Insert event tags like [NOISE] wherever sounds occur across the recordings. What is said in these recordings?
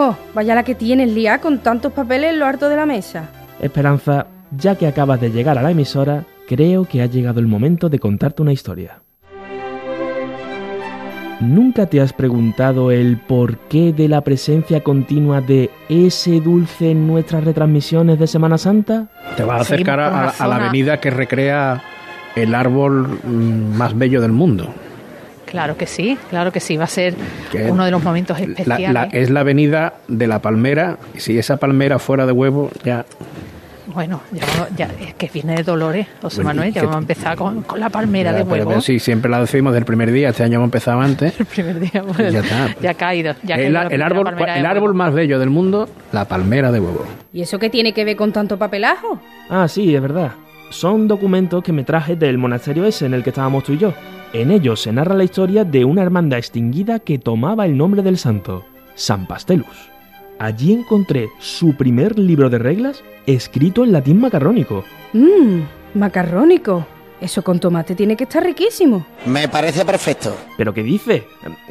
Hijo, vaya la que tienes, Lía, con tantos papeles en lo harto de la mesa. Esperanza, ya que acabas de llegar a la emisora, creo que ha llegado el momento de contarte una historia. ¿Nunca te has preguntado el porqué de la presencia continua de ese dulce en nuestras retransmisiones de Semana Santa? Te vas a acercar a, la a la zona. avenida que recrea el árbol mm, más bello del mundo. Claro que sí, claro que sí, va a ser uno de los momentos especiales. la- es la avenida de la palmera. Y si esa palmera fuera de huevo, ya. Bueno, ya, ya- es que viene de Dolores, José Bueno, Manuel, ya vamos a empezar con, con la palmera ya, de huevo. pero sí, siempre la decimos del primer día. Este año hemos empezado antes. [LAUGHS] El primer día, pues, Ya está, pues. ya ha caído. Ya ha el, caído el árbol, el árbol más bello del mundo, la palmera de huevo. ¿Y eso qué tiene que ver con tanto papelajo? Ah, sí, es verdad. Son documentos que me traje del monasterio ese en el que estábamos tú y yo. En ellos se narra la historia de una hermandad extinguida que tomaba el nombre del santo, San Pastelus. Allí encontré su primer libro de reglas escrito en latín macarrónico. Mmm, macarrónico. Eso con tomate tiene que estar riquísimo. Me parece perfecto. ¿Pero qué dice?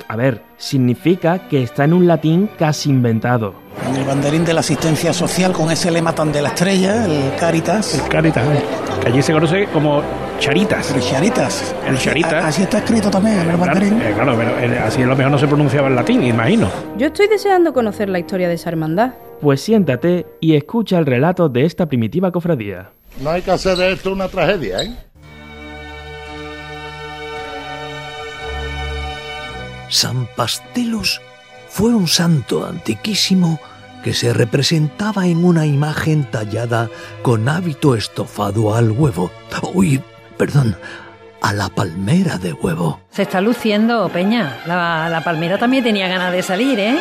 A ver, significa que está en un latín casi inventado. En el banderín de la asistencia social con ese lema tan de la estrella, el Caritas. Caritas, ¿eh? Que allí se conoce como charitas. El Charitas. El Charitas. Así está escrito también en el Claro, banderín. eh, claro, pero eh, así a lo mejor no se pronunciaba en latín, imagino. Yo estoy deseando conocer la historia de esa hermandad. Pues siéntate y escucha el relato de esta primitiva cofradía. No hay que hacer de esto una tragedia, ¿eh? San Pastelus fue un santo antiquísimo que se representaba en una imagen tallada con hábito estofado al huevo. Uy, perdón, a la palmera de huevo. Se está luciendo, Peña. La, la palmera también tenía ganas de salir, ¿eh?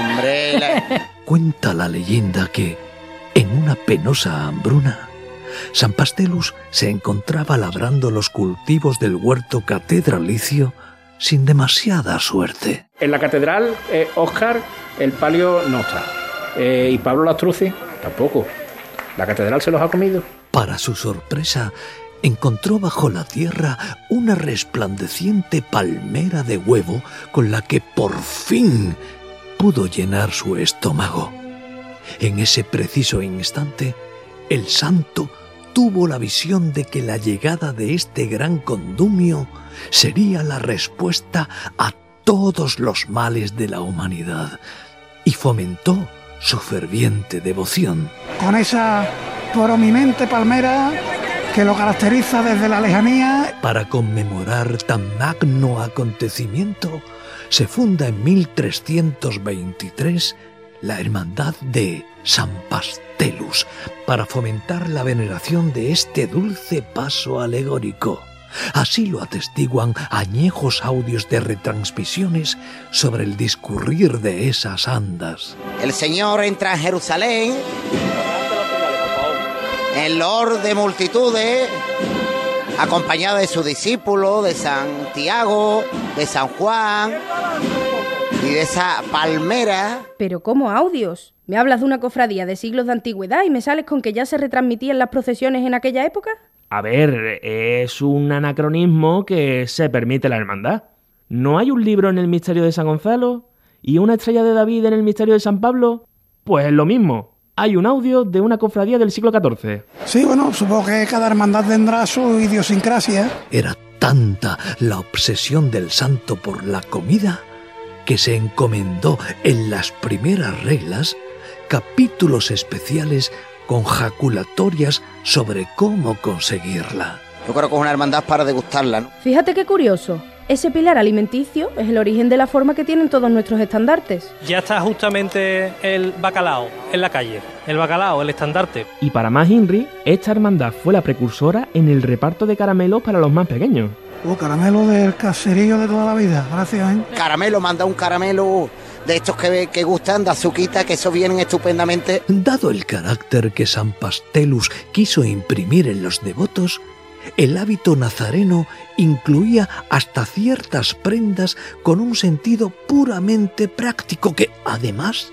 Hombre, la- [LAUGHS] Cuenta la leyenda que, en una penosa hambruna, San Pastelus se encontraba labrando los cultivos del huerto catedralicio sin demasiada suerte. En la catedral, eh, Oscar, el palio no está. Eh, y Pablo Lastrucci, tampoco. La catedral se los ha comido. Para su sorpresa, encontró bajo la tierra una resplandeciente palmera de huevo con la que por fin pudo llenar su estómago. En ese preciso instante, el santo tuvo la visión de que la llegada de este gran condumio sería la respuesta a todos los males de la humanidad y fomentó su ferviente devoción. Con esa prominente palmera que lo caracteriza desde la lejanía. Para conmemorar tan magno acontecimiento, se funda en 1323 la Hermandad de San Pastelus para fomentar la veneración de este dulce paso alegórico. Así lo atestiguan añejos audios de retransmisiones sobre el discurrir de esas andas. el Señor entra en Jerusalén. En lord de multitudes, acompañado de sus discípulos, de Santiago, de San Juan y de esa palmera. Pero ¿cómo audios? ¿Me hablas de una cofradía de siglos de antigüedad y me sales con que ya se retransmitían las procesiones en aquella época? A ver, es un anacronismo que se permite la hermandad. ¿No hay un libro en el misterio de San Gonzalo? ¿Y una estrella de David en el misterio de San Pablo? Pues es lo mismo. Hay un audio de una cofradía del siglo XIV. Sí, bueno, supongo que cada hermandad tendrá su idiosincrasia. Era tanta la obsesión del santo por la comida que se encomendó en las primeras reglas capítulos especiales con jaculatorias sobre cómo conseguirla. Yo creo que es una hermandad para degustarla, ¿no? Fíjate qué curioso. Ese pilar alimenticio es el origen de la forma que tienen todos nuestros estandartes. Ya está justamente el bacalao en la calle. El bacalao, el estandarte. Y para más Inri, esta hermandad fue la precursora en el reparto de caramelos para los más pequeños. Oh, caramelo del caserío de toda la vida. Gracias, ¿eh? Caramelo, manda un caramelo de estos que, que gustan, de azuquita, que esos vienen estupendamente. Dado el carácter que San Pastelus quiso imprimir en los devotos, el hábito nazareno incluía hasta ciertas prendas con un sentido puramente práctico que, además,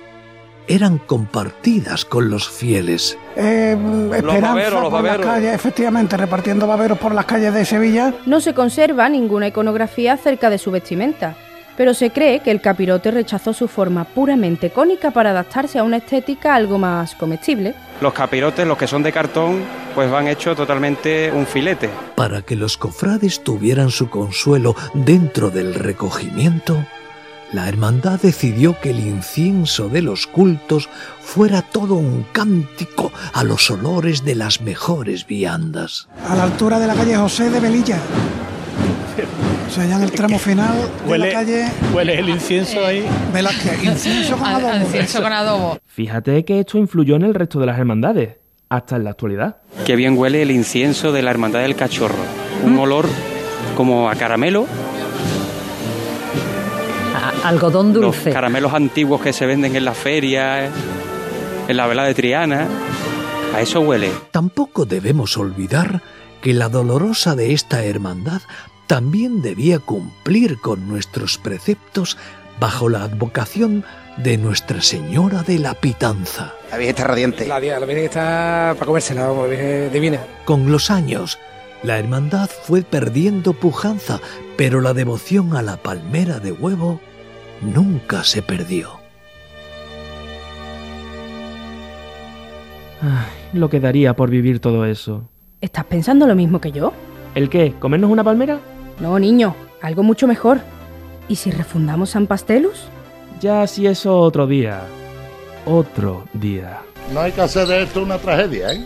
eran compartidas con los fieles. Eh, esperanza baberos, los por las calles, efectivamente, repartiendo baberos por las calles de Sevilla. No se conserva ninguna iconografía acerca de su vestimenta. Pero se cree que el capirote rechazó su forma puramente cónica para adaptarse a una estética algo más comestible. Los capirotes, los que son de cartón, pues van hechos totalmente un filete. Para que los cofrades tuvieran su consuelo dentro del recogimiento, la hermandad decidió que el incienso de los cultos fuera todo un cántico a los olores de las mejores viandas. A la altura de la calle José de Velilla. [LAUGHS] Sea, ya en el tramo final de Huele, la calle huele el incienso ahí. Velázquez. Incienso con adobo. al incienso con adobo. Fíjate que esto influyó en el resto de las hermandades, hasta en la actualidad. Qué bien huele el incienso de la Hermandad del Cachorro. Un olor como a caramelo, A- algodón los dulce. caramelos antiguos que se venden en las ferias, en la vela de Triana. A eso huele. Tampoco debemos olvidar que la dolorosa de esta hermandad también debía cumplir con nuestros preceptos bajo la advocación de Nuestra Señora de la Pitanza. La Virgen está radiante. La, la Virgen está para comérsela, vamos, Virgen divina. Con los años, la hermandad fue perdiendo pujanza, pero la devoción a la palmera de huevo nunca se perdió. Ay, lo que daría por vivir todo eso. ¿Estás pensando lo mismo que yo? ¿El qué? ¿Comernos una palmera? No, niño, algo mucho mejor. ¿Y si refundamos San Pastelus? Ya si eso otro día. Otro día. No hay que hacer de esto una tragedia, ¿eh?